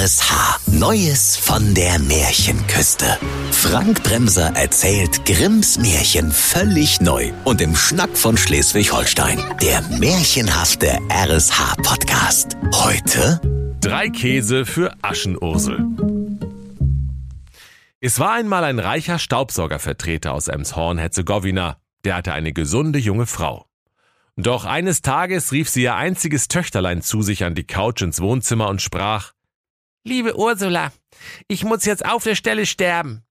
RSH. Neues von der Märchenküste. Frank Bremser erzählt Grimms Märchen völlig neu und im Schnack von Schleswig-Holstein. Der märchenhafte RSH-Podcast. Heute Drei Käse für Aschenursel. Es war einmal ein reicher Staubsaugervertreter aus Emshorn-Herzegowina. Der hatte eine gesunde junge Frau. Doch eines Tages rief sie ihr einziges Töchterlein zu sich an die Couch ins Wohnzimmer und sprach, Liebe Ursula, ich muss jetzt auf der Stelle sterben.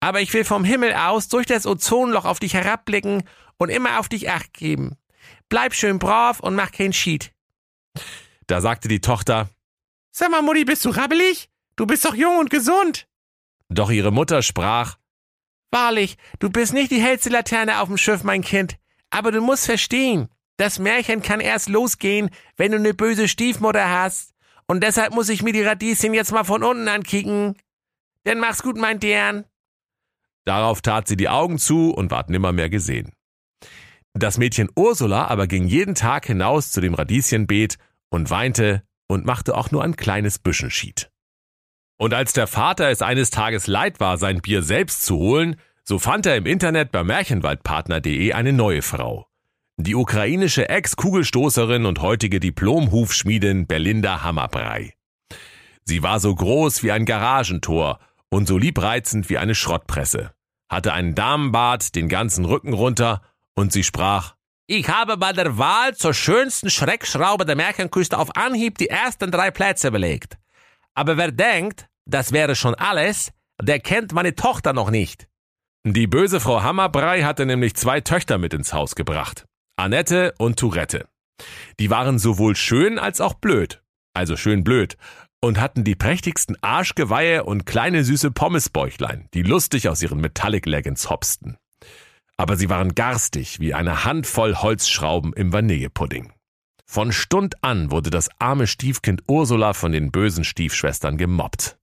Aber ich will vom Himmel aus durch das Ozonloch auf dich herabblicken und immer auf dich acht geben. Bleib schön brav und mach keinen Schied. Da sagte die Tochter, Sag mal, Mutti, bist du rabbelig? Du bist doch jung und gesund. Doch ihre Mutter sprach, Wahrlich, du bist nicht die hellste Laterne auf dem Schiff, mein Kind. Aber du musst verstehen, das Märchen kann erst losgehen, wenn du eine böse Stiefmutter hast. Und deshalb muss ich mir die Radieschen jetzt mal von unten ankicken. Denn mach's gut, mein Dern. Darauf tat sie die Augen zu und ward nimmermehr gesehen. Das Mädchen Ursula aber ging jeden Tag hinaus zu dem Radieschenbeet und weinte und machte auch nur ein kleines Büschenschied. Und als der Vater es eines Tages leid war, sein Bier selbst zu holen, so fand er im Internet bei Märchenwaldpartner.de eine neue Frau. Die ukrainische Ex-Kugelstoßerin und heutige Diplom-Hufschmiedin Belinda Hammerbrei. Sie war so groß wie ein Garagentor und so liebreizend wie eine Schrottpresse, hatte einen Damenbart den ganzen Rücken runter und sie sprach, Ich habe bei der Wahl zur schönsten Schreckschraube der Märchenküste auf Anhieb die ersten drei Plätze belegt. Aber wer denkt, das wäre schon alles, der kennt meine Tochter noch nicht. Die böse Frau Hammerbrei hatte nämlich zwei Töchter mit ins Haus gebracht. Annette und Tourette. Die waren sowohl schön als auch blöd. Also schön blöd. Und hatten die prächtigsten Arschgeweihe und kleine süße Pommesbäuchlein, die lustig aus ihren Metallic Leggings hopsten. Aber sie waren garstig wie eine Handvoll Holzschrauben im Vanillepudding. Von Stund an wurde das arme Stiefkind Ursula von den bösen Stiefschwestern gemobbt.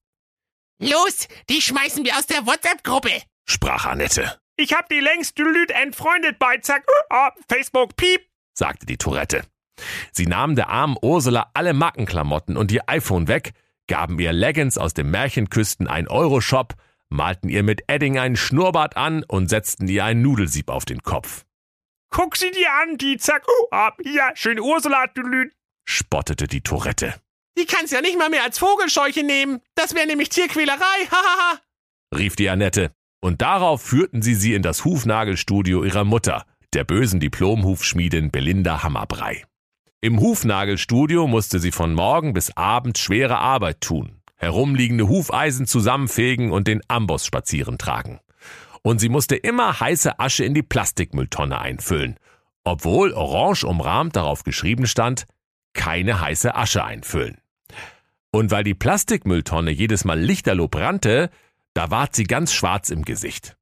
Los, die schmeißen wir aus der WhatsApp-Gruppe, sprach Annette. Ich hab die längst Lüd entfreundet bei Zack, oh, Facebook, piep, sagte die Tourette. Sie nahmen der armen Ursula alle Markenklamotten und ihr iPhone weg, gaben ihr Leggings aus dem Märchenküsten 1-Euro-Shop, malten ihr mit Edding einen Schnurrbart an und setzten ihr ein Nudelsieb auf den Kopf. Guck sie dir an, die Zack, oh, ja, schöne Ursula, du Lüd, spottete die Tourette. Die kann's ja nicht mal mehr als Vogelscheuche nehmen. Das wäre nämlich Tierquälerei, hahaha, rief die Annette. Und darauf führten sie sie in das Hufnagelstudio ihrer Mutter, der bösen Diplom-Hufschmiedin Belinda Hammerbrei. Im Hufnagelstudio musste sie von morgen bis abend schwere Arbeit tun, herumliegende Hufeisen zusammenfegen und den Amboss spazieren tragen. Und sie musste immer heiße Asche in die Plastikmülltonne einfüllen, obwohl orange umrahmt darauf geschrieben stand, keine heiße Asche einfüllen. Und weil die Plastikmülltonne jedes Mal lichterloh brannte, da ward sie ganz schwarz im Gesicht.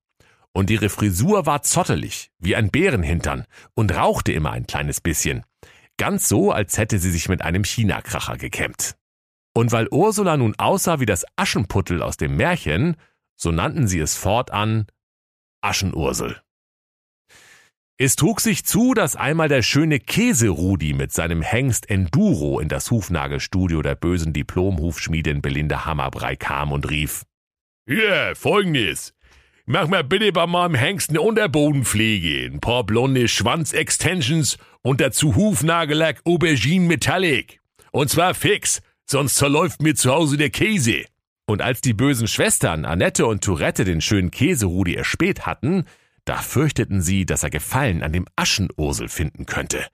Und ihre Frisur war zottelig, wie ein Bärenhintern, und rauchte immer ein kleines bisschen. Ganz so, als hätte sie sich mit einem Chinakracher gekämmt. Und weil Ursula nun aussah wie das Aschenputtel aus dem Märchen, so nannten sie es fortan Aschenursel. Es trug sich zu, dass einmal der schöne Käserudi mit seinem Hengst Enduro in das Hufnagelstudio der bösen Diplom-Hufschmiedin Belinda Hammerbrei kam und rief, ja, folgendes. Mach mal bitte bei meinem Hengst eine Unterbodenpflege, ein paar blonde Schwanzextensions und dazu Hufnagellack Aubergine Metallic. Und zwar fix, sonst zerläuft mir zu Hause der Käse. Und als die bösen Schwestern Annette und Tourette den schönen Käserudi erspäht hatten, da fürchteten sie, dass er Gefallen an dem Aschenursel finden könnte.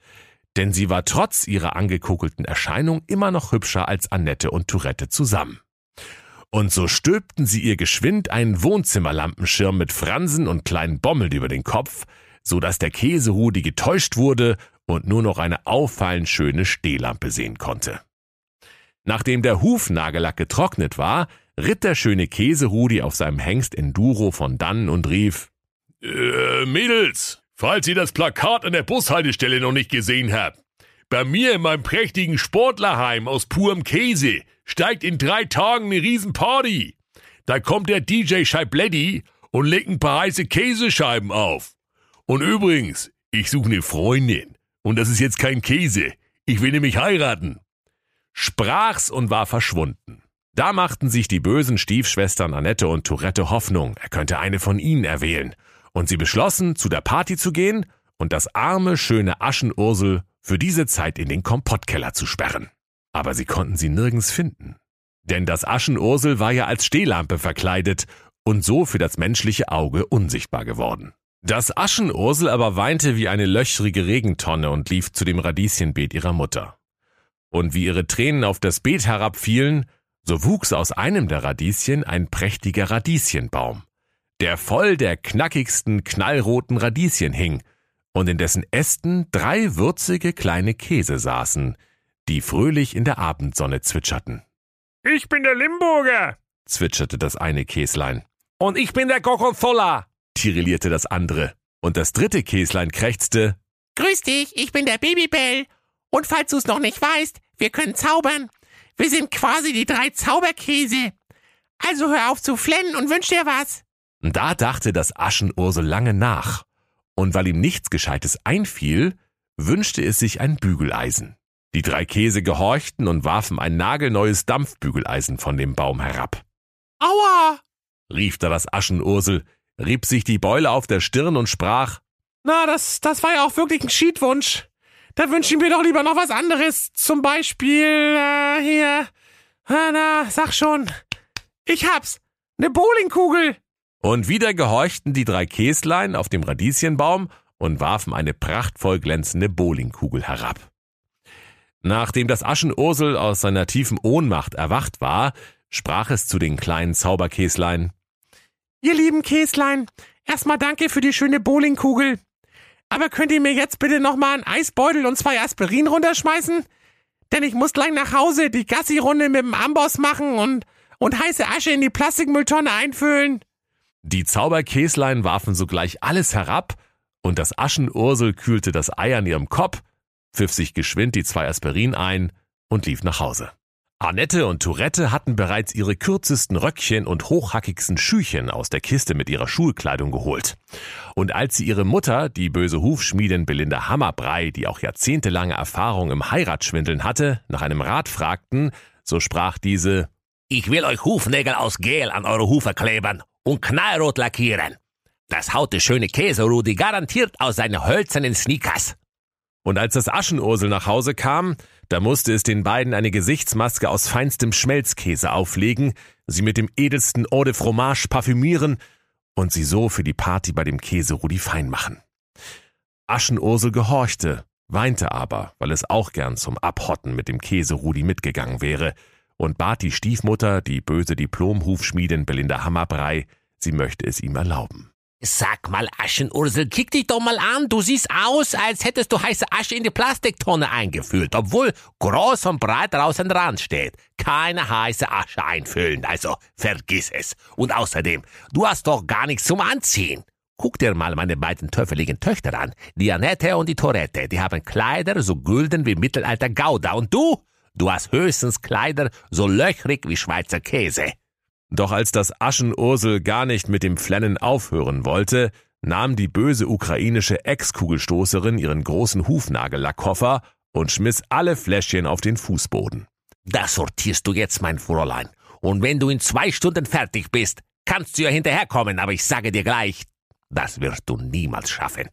Denn sie war trotz ihrer angekuckelten Erscheinung immer noch hübscher als Annette und Tourette zusammen. Und so stülpten sie ihr geschwind einen Wohnzimmerlampenschirm mit Fransen und kleinen Bommeln über den Kopf, so dass der Käserudi getäuscht wurde und nur noch eine auffallend schöne Stehlampe sehen konnte. Nachdem der Hufnagellack getrocknet war, ritt der schöne Käserudi auf seinem Hengst Enduro von dannen und rief, äh, Mädels, falls ihr das Plakat an der Bushaltestelle noch nicht gesehen habt, bei mir in meinem prächtigen Sportlerheim aus purem Käse steigt in drei Tagen eine Riesenparty. Da kommt der DJ Scheibletti und legt ein paar heiße Käsescheiben auf. Und übrigens, ich suche eine Freundin. Und das ist jetzt kein Käse. Ich will nämlich heiraten. Sprach's und war verschwunden. Da machten sich die bösen Stiefschwestern Annette und Tourette Hoffnung, er könnte eine von ihnen erwählen. Und sie beschlossen, zu der Party zu gehen und das arme, schöne Aschenursel für diese Zeit in den Kompottkeller zu sperren. Aber sie konnten sie nirgends finden. Denn das Aschenursel war ja als Stehlampe verkleidet und so für das menschliche Auge unsichtbar geworden. Das Aschenursel aber weinte wie eine löchrige Regentonne und lief zu dem Radieschenbeet ihrer Mutter. Und wie ihre Tränen auf das Beet herabfielen, so wuchs aus einem der Radieschen ein prächtiger Radieschenbaum, der voll der knackigsten knallroten Radieschen hing und in dessen Ästen drei würzige kleine Käse saßen, die fröhlich in der Abendsonne zwitscherten. Ich bin der Limburger, zwitscherte das eine Käslein. Und ich bin der Gorgonzola, tirillierte das andere. Und das dritte Käslein krächzte. Grüß dich, ich bin der Babybell. Und falls du es noch nicht weißt, wir können zaubern. Wir sind quasi die drei Zauberkäse. Also hör auf zu flennen und wünsch dir was. Da dachte das Aschenursel lange nach. Und weil ihm nichts Gescheites einfiel, wünschte es sich ein Bügeleisen. Die drei Käse gehorchten und warfen ein nagelneues Dampfbügeleisen von dem Baum herab. Aua! rief da das Aschenursel, rieb sich die Beule auf der Stirn und sprach, Na, das, das war ja auch wirklich ein Schiedwunsch. Da wünsche ich mir doch lieber noch was anderes. Zum Beispiel, äh, hier, ah, na, sag schon. Ich hab's. Ne Bowlingkugel. Und wieder gehorchten die drei Käslein auf dem Radieschenbaum und warfen eine prachtvoll glänzende Bowlingkugel herab. Nachdem das Aschenursel aus seiner tiefen Ohnmacht erwacht war, sprach es zu den kleinen Zauberkäslein. Ihr lieben Käslein, erstmal danke für die schöne Bowlingkugel. Aber könnt ihr mir jetzt bitte nochmal einen Eisbeutel und zwei Aspirin runterschmeißen? Denn ich muss gleich nach Hause die Gassi-Runde mit dem Amboss machen und, und heiße Asche in die Plastikmülltonne einfüllen. Die Zauberkäslein warfen sogleich alles herab, und das Aschenursel kühlte das Ei an ihrem Kopf, pfiff sich geschwind die zwei Aspirin ein und lief nach Hause. Annette und Tourette hatten bereits ihre kürzesten Röckchen und hochhackigsten Schüchen aus der Kiste mit ihrer Schulkleidung geholt. Und als sie ihre Mutter, die böse Hufschmiedin Belinda Hammerbrei, die auch jahrzehntelange Erfahrung im Heiratsschwindeln hatte, nach einem Rat fragten, so sprach diese, Ich will euch Hufnägel aus Gel an eure Hufe klebern und knallrot lackieren. Das haut der schöne Käserudi garantiert aus seinen hölzernen Sneakers. Und als das Aschenursel nach Hause kam, da musste es den beiden eine Gesichtsmaske aus feinstem Schmelzkäse auflegen, sie mit dem edelsten Eau de Fromage parfümieren und sie so für die Party bei dem Käserudi fein machen. Aschenursel gehorchte, weinte aber, weil es auch gern zum Abhotten mit dem Käserudi mitgegangen wäre, und bat die Stiefmutter, die böse Diplomhufschmiedin Belinda Hammerbrei, sie möchte es ihm erlauben. Sag mal, Aschenursel, kick dich doch mal an. Du siehst aus, als hättest du heiße Asche in die Plastiktonne eingefüllt, obwohl groß und breit draußen dran steht. Keine heiße Asche einfüllen, also vergiss es. Und außerdem, du hast doch gar nichts zum Anziehen. Guck dir mal meine beiden töffeligen Töchter an, die Annette und die Torette. Die haben Kleider so gülden wie Mittelalter Gouda. Und du? Du hast höchstens Kleider so löchrig wie Schweizer Käse. Doch als das Aschenursel gar nicht mit dem Flennen aufhören wollte, nahm die böse ukrainische Ex-Kugelstoßerin ihren großen Hufnagellackkoffer und schmiss alle Fläschchen auf den Fußboden. Das sortierst du jetzt, mein Fräulein. Und wenn du in zwei Stunden fertig bist, kannst du ja hinterherkommen, aber ich sage dir gleich, das wirst du niemals schaffen.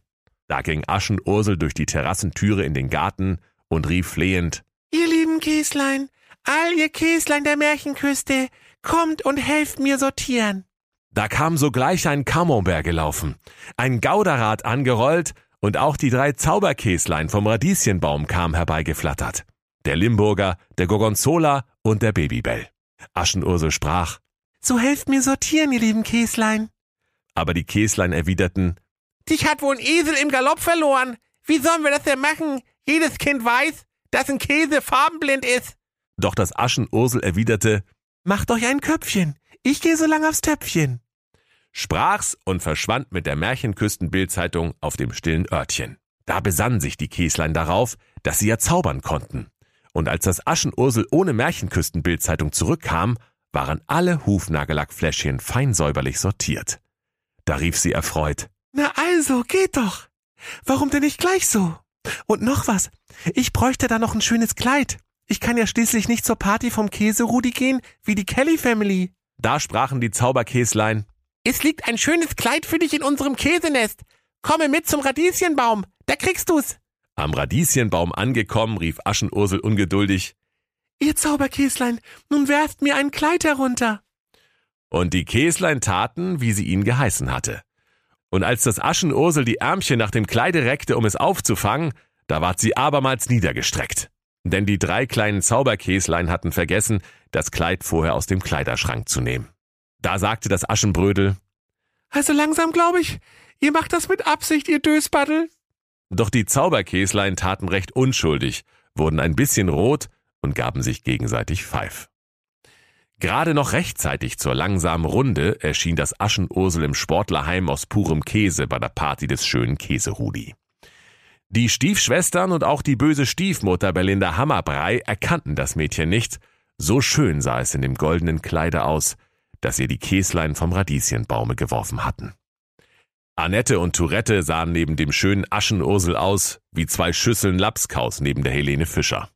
Da ging Aschenursel durch die Terrassentüre in den Garten und rief flehend, Ihr lieben Käslein, all ihr Käslein der Märchenküste, kommt und helft mir sortieren. Da kam sogleich ein Camembert gelaufen, ein Gauderrad angerollt und auch die drei Zauberkäslein vom Radieschenbaum kamen herbeigeflattert. Der Limburger, der Gorgonzola und der Babybell. Aschenursel sprach, So helft mir sortieren, ihr lieben Käslein. aber die Käslein erwiderten, Dich hat wohl ein Esel im Galopp verloren. Wie sollen wir das denn machen? Jedes Kind weiß, dass ein Käse farbenblind ist. doch das Aschenursel erwiderte, Macht euch ein Köpfchen. Ich gehe so lang aufs Töpfchen. sprach's und verschwand mit der Märchenküstenbildzeitung auf dem stillen Örtchen. Da besannen sich die Käslein darauf, dass sie ja zaubern konnten. Und als das Aschenursel ohne Märchenküstenbildzeitung zurückkam, waren alle Hufnagellackfläschchen fein säuberlich sortiert. Da rief sie erfreut, Na also, geht doch. Warum denn nicht gleich so? Und noch was. Ich bräuchte da noch ein schönes Kleid. Ich kann ja schließlich nicht zur Party vom Käserudi gehen, wie die Kelly Family. Da sprachen die Zauberkäslein. Es liegt ein schönes Kleid für dich in unserem Käsenest. Komme mit zum Radieschenbaum, da kriegst du's. Am Radieschenbaum angekommen, rief Aschenursel ungeduldig. Ihr Zauberkäslein, nun werft mir ein Kleid herunter. Und die Käslein taten, wie sie ihn geheißen hatte. Und als das Aschenursel die Ärmchen nach dem Kleide reckte, um es aufzufangen, da ward sie abermals niedergestreckt. Denn die drei kleinen Zauberkäslein hatten vergessen, das Kleid vorher aus dem Kleiderschrank zu nehmen. Da sagte das Aschenbrödel, Also langsam glaube ich, ihr macht das mit Absicht, ihr Dösbaddel. Doch die Zauberkäslein taten recht unschuldig, wurden ein bisschen rot und gaben sich gegenseitig Pfeif. Gerade noch rechtzeitig zur langsamen Runde erschien das Aschenursel im Sportlerheim aus purem Käse bei der Party des schönen Käserudi. Die Stiefschwestern und auch die böse Stiefmutter Belinda Hammerbrei erkannten das Mädchen nicht, so schön sah es in dem goldenen Kleide aus, das ihr die Käslein vom Radieschenbaume geworfen hatten. Annette und Tourette sahen neben dem schönen Aschenursel aus wie zwei Schüsseln Lapskaus neben der Helene Fischer.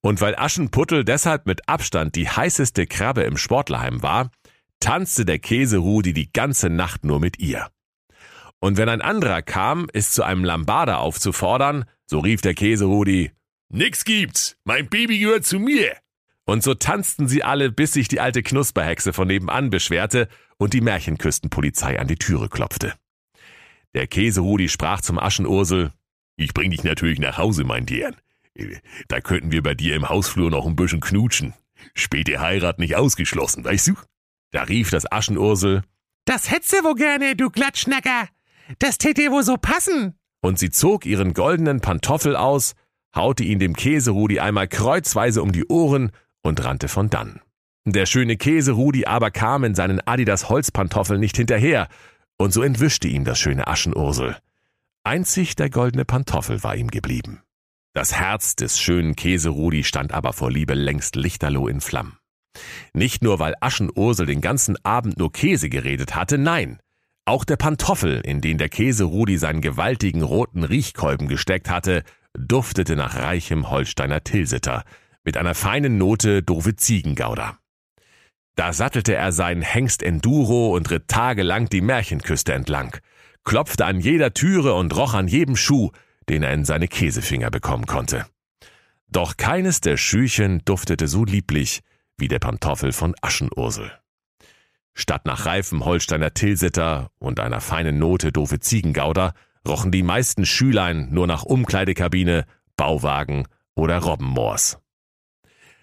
Und weil Aschenputtel deshalb mit Abstand die heißeste Krabbe im Sportlerheim war, tanzte der Käserudi die ganze Nacht nur mit ihr. Und wenn ein anderer kam, es zu einem Lambada aufzufordern, so rief der Käserudi, Nix gibt's, mein Baby gehört zu mir. und so tanzten sie alle, bis sich die alte Knusperhexe von nebenan beschwerte und die Märchenküstenpolizei an die Türe klopfte. Der Käserudi sprach zum Aschenursel, Ich bring dich natürlich nach Hause, mein Dern. Da könnten wir bei dir im Hausflur noch ein bisschen knutschen. Späte Heirat nicht ausgeschlossen, weißt du? da rief das Aschenursel, Das hättest du wohl gerne, du Glatschnacker. Das täte dir wohl so passen. und sie zog ihren goldenen Pantoffel aus, haute ihn dem Käserudi einmal kreuzweise um die Ohren und rannte von dann. Der schöne Käserudi aber kam in seinen Adidas Holzpantoffeln nicht hinterher, und so entwischte ihm das schöne Aschenursel. Einzig der goldene Pantoffel war ihm geblieben. Das Herz des schönen Käserudi stand aber vor Liebe längst lichterloh in Flammen. Nicht nur, weil Aschenursel den ganzen Abend nur Käse geredet hatte, nein, auch der Pantoffel, in den der Käserudi seinen gewaltigen roten Riechkolben gesteckt hatte, duftete nach reichem Holsteiner Tilsiter, mit einer feinen Note doofe Ziegengauder. Da sattelte er seinen Hengst Enduro und ritt tagelang die Märchenküste entlang, klopfte an jeder Türe und roch an jedem Schuh, den er in seine Käsefinger bekommen konnte. Doch keines der Schüchen duftete so lieblich wie der Pantoffel von Aschenursel. Statt nach reifem Holsteiner Tilsiter und einer feinen Note doofe Ziegengauder rochen die meisten Schülein nur nach Umkleidekabine, Bauwagen oder Robbenmoors.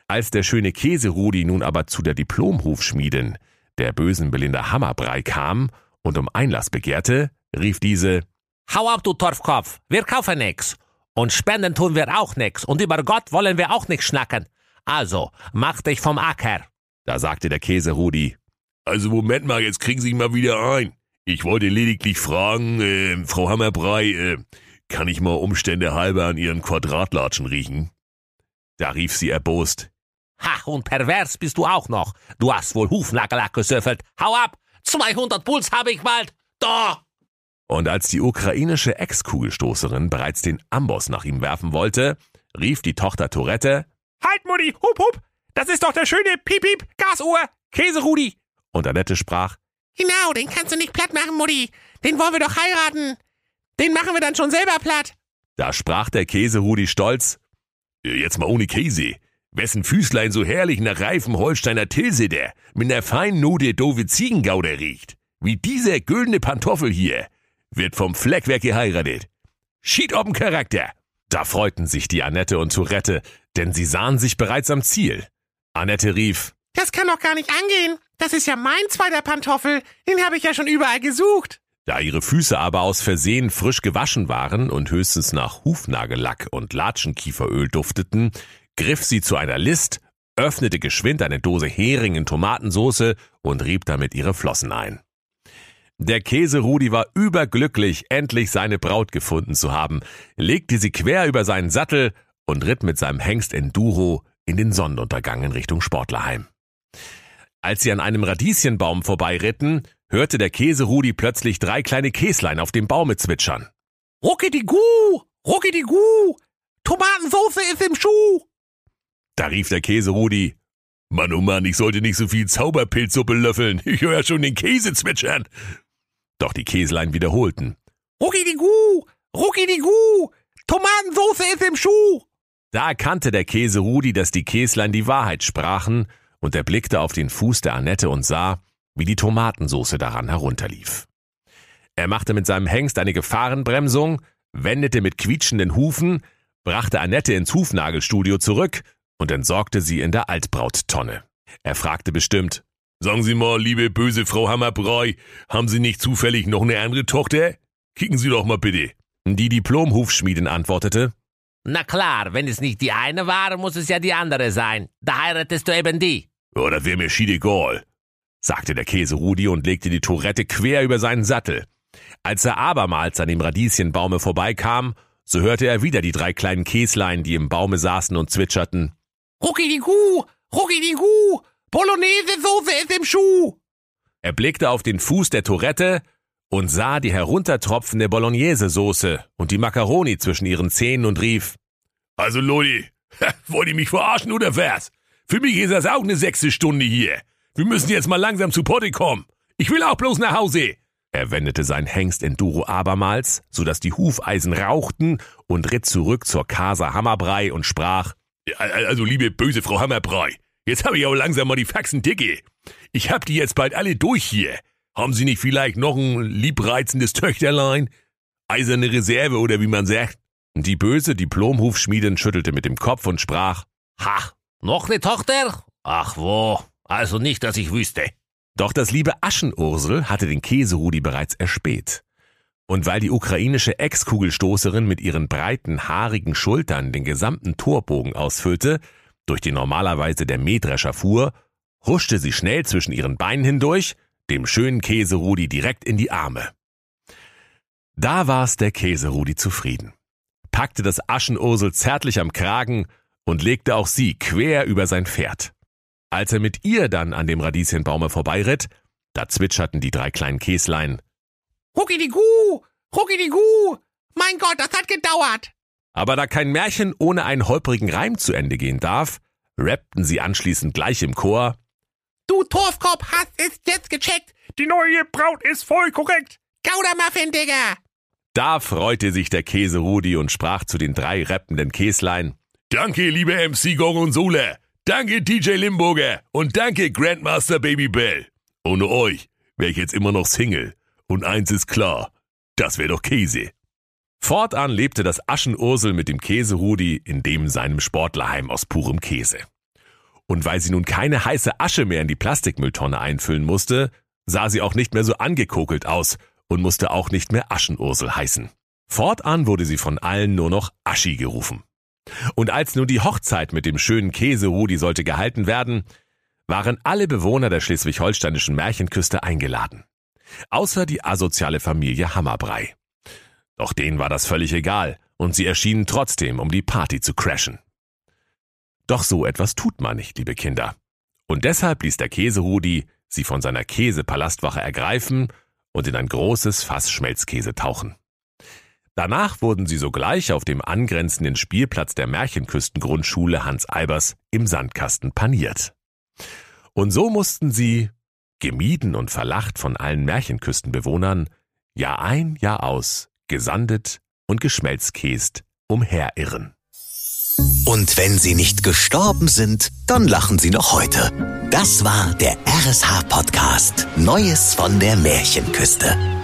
Als der schöne Käserudi nun aber zu der Diplomhufschmiedin, der bösen Belinda Hammerbrei kam und um Einlass begehrte, rief diese Hau ab, du Torfkopf, wir kaufen nix. Und spenden tun wir auch nix. Und über Gott wollen wir auch nix schnacken. Also, mach dich vom Acker. Da sagte der Käserudi, Also Moment mal, jetzt kriegen Sie mal wieder ein. Ich wollte lediglich fragen, äh, Frau Hammerbrei, äh, kann ich mal Umstände halber an Ihren Quadratlatschen riechen? da rief sie erbost, Ha, und pervers bist du auch noch. Du hast wohl Hufnagellack gesöffelt. Hau ab! 200 Puls habe ich bald. Da! Und als die ukrainische Ex-Kugelstoßerin bereits den Amboss nach ihm werfen wollte, rief die Tochter Tourette, Halt, Mutti, hup, hup. Das ist doch der schöne Piep-Piep, Gasohr, Käserudi. Und Annette sprach, Genau, den kannst du nicht platt machen, Mutti. Den wollen wir doch heiraten. Den machen wir dann schon selber platt. da sprach der Käserudi stolz, Jetzt mal ohne Käse. Wessen Füßlein so herrlich nach reifem Holsteiner Tilsiter mit ner feinen Note doofe Ziegengauder riecht. Wie dieser güldene Pantoffel hier. Wird vom Fleckwerk geheiratet. Schied ob'n Charakter. Da freuten sich die Annette und Tourette, denn sie sahen sich bereits am Ziel. Annette rief, Das kann doch gar nicht angehen. Das ist ja mein zweiter Pantoffel. Den habe ich ja schon überall gesucht. Da ihre Füße aber aus Versehen frisch gewaschen waren und höchstens nach Hufnagellack und Latschenkieferöl dufteten, griff sie zu einer List, öffnete geschwind eine Dose Hering in Tomatensoße und rieb damit ihre Flossen ein. Der Käserudi war überglücklich, endlich seine Braut gefunden zu haben, legte sie quer über seinen Sattel und ritt mit seinem Hengst Enduro in den Sonnenuntergang in Richtung Sportlerheim. Als sie an einem Radieschenbaum vorbeiritten, hörte der Käserudi plötzlich drei kleine Käslein auf dem Baume zwitschern. Rucki die Gu! Rucki die Gu! Tomatensoße ist im Schuh! Da rief der Käserudi, Mann, oh Mann, ich sollte nicht so viel Zauberpilzsuppe löffeln. Ich höre ja schon den Käse zwitschern. Doch die Käslein wiederholten. Rucki die Gu! Rucki die Gu! Tomatensoße ist im Schuh! Da erkannte der Käse Rudi, dass die Käslein die Wahrheit sprachen, und er blickte auf den Fuß der Annette und sah, wie die Tomatensoße daran herunterlief. Er machte mit seinem Hengst eine Gefahrenbremsung, wendete mit quietschenden Hufen, brachte Annette ins Hufnagelstudio zurück und entsorgte sie in der Altbrauttonne. Er fragte bestimmt, Sagen Sie mal, liebe böse Frau Hammerbrei, haben Sie nicht zufällig noch eine andere Tochter? Kicken Sie doch mal bitte. Die Diplomhufschmiedin antwortete, Na klar, wenn es nicht die eine war, muss es ja die andere sein. Da heiratest du eben die. Ja, das wäre mir schiedegal, sagte der Käse Rudi und legte die Tourette quer über seinen Sattel. Als er abermals an dem Radieschenbaume vorbeikam, so hörte er wieder die drei kleinen Käslein, die im Baume saßen und zwitscherten. Rucki die Kuh! Rucki die Kuh! Bolognese-Soße ist im Schuh! Er blickte auf den Fuß der Tourette und sah die heruntertropfende Bolognese-Soße und die Macaroni zwischen ihren Zähnen und rief, Also Leute, wollt ihr mich verarschen oder was? Für mich ist das auch eine sechste Stunde hier. Wir müssen jetzt mal langsam zu Potte kommen. Ich will auch bloß nach Hause. Er wendete sein Hengst Enduro abermals, so dass die Hufeisen rauchten und ritt zurück zur Casa Hammerbrei und sprach, Also liebe böse Frau Hammerbrei, jetzt habe ich auch langsam mal die Faxen dicke. Ich hab die jetzt bald alle durch hier. Haben Sie nicht vielleicht noch ein liebreizendes Töchterlein? Eiserne Reserve oder wie man sagt? Die böse Diplomhufschmiedin schüttelte mit dem Kopf und sprach, Ha, noch ne Tochter? Ach wo, also nicht, dass ich wüsste. Doch das liebe Aschenursel hatte den Käserudi bereits erspäht. Und weil die ukrainische Ex-Kugelstoßerin mit ihren breiten, haarigen Schultern den gesamten Torbogen ausfüllte, durch den normalerweise der Mähdrescher fuhr, huschte sie schnell zwischen ihren Beinen hindurch, dem schönen Käserudi direkt in die Arme. Da war's der Käserudi zufrieden, packte das Aschenursel zärtlich am Kragen und legte auch sie quer über sein Pferd. Als er mit ihr dann an dem Radieschenbaume vorbeiritt, da zwitscherten die drei kleinen Käslein. Rucki die Gu! Rucki die Gu! Mein Gott, das hat gedauert! Aber da kein Märchen ohne einen holprigen Reim zu Ende gehen darf, rappten sie anschließend gleich im Chor. Du Torfkopf hast es jetzt gecheckt! Die neue Braut ist voll korrekt. Gaudermuffin, Digga! Da freute sich der Käse Rudi und sprach zu den drei rappenden Käslein. Danke, liebe MC Gorgonzola. Danke, DJ Limburger. Und danke, Grandmaster Baby Bell. Ohne euch wäre ich jetzt immer noch Single. Und eins ist klar, das wäre doch Käse. Fortan lebte das Aschenursel mit dem Käserudi in dem seinem Sportlerheim aus purem Käse. Und weil sie nun keine heiße Asche mehr in die Plastikmülltonne einfüllen musste, sah sie auch nicht mehr so angekokelt aus und musste auch nicht mehr Aschenursel heißen. Fortan wurde sie von allen nur noch Aschi gerufen. Und als nun die Hochzeit mit dem schönen Käserudi sollte gehalten werden, waren alle Bewohner der schleswig-holsteinischen Märchenküste eingeladen. Außer die asoziale Familie Hammerbrei. Doch denen war das völlig egal und sie erschienen trotzdem, um die Party zu crashen. Doch so etwas tut man nicht, liebe Kinder. Und deshalb ließ der Käserudi sie von seiner Käsepalastwache ergreifen und in ein großes Fass Schmelzkäse tauchen. Danach wurden sie sogleich auf dem angrenzenden Spielplatz der Märchenküstengrundschule Hans Albers im Sandkasten paniert. Und so mussten sie, gemieden und verlacht von allen Märchenküstenbewohnern, Jahr ein, Jahr aus, gesandet und geschmelzkäst umherirren. Und wenn sie nicht gestorben sind, dann lachen sie noch heute. Das war der RSH-Podcast Neues von der Märchenküste.